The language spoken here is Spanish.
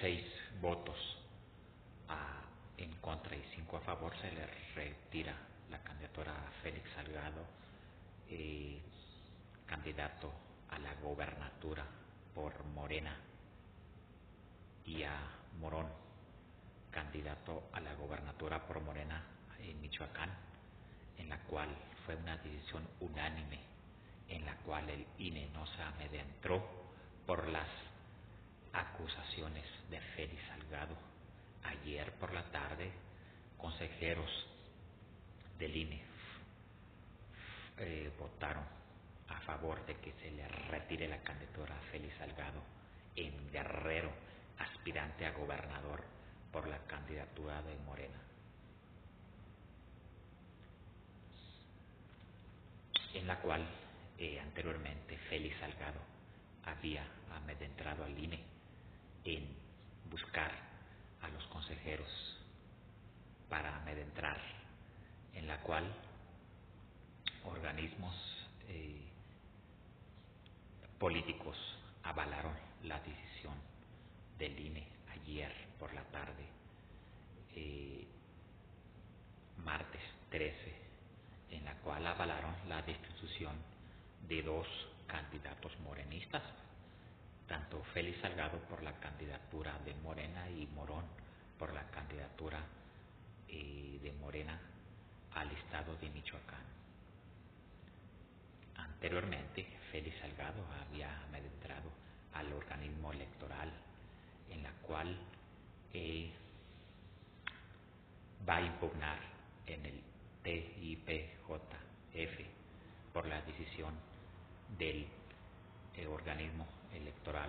seis votos en contra y cinco a favor, se le retira la candidatura a Félix Salgado, eh, candidato a la gobernatura por Morena, y a Morón, candidato a la gobernatura por Morena en Michoacán, en la cual fue una decisión unánime, en la cual el INE no se amedentró por las acusaciones de Félix Salgado. Ayer por la tarde, consejeros del INE eh, votaron a favor de que se le retire la candidatura a Félix Salgado en Guerrero, aspirante a gobernador por la candidatura de Morena. En la cual eh, anteriormente Félix Salgado había amedentrado al INE en buscar a los consejeros en la cual organismos eh, políticos avalaron la decisión del INE ayer por la tarde, eh, martes 13, en la cual avalaron la destitución de dos candidatos morenistas, tanto Félix Salgado por la candidatura de Morena y Morón por la candidatura eh, de Morena al estado de Michoacán. Anteriormente, Félix Salgado había adentrado al organismo electoral en la cual eh, va a impugnar en el TIPJF por la decisión del eh, organismo electoral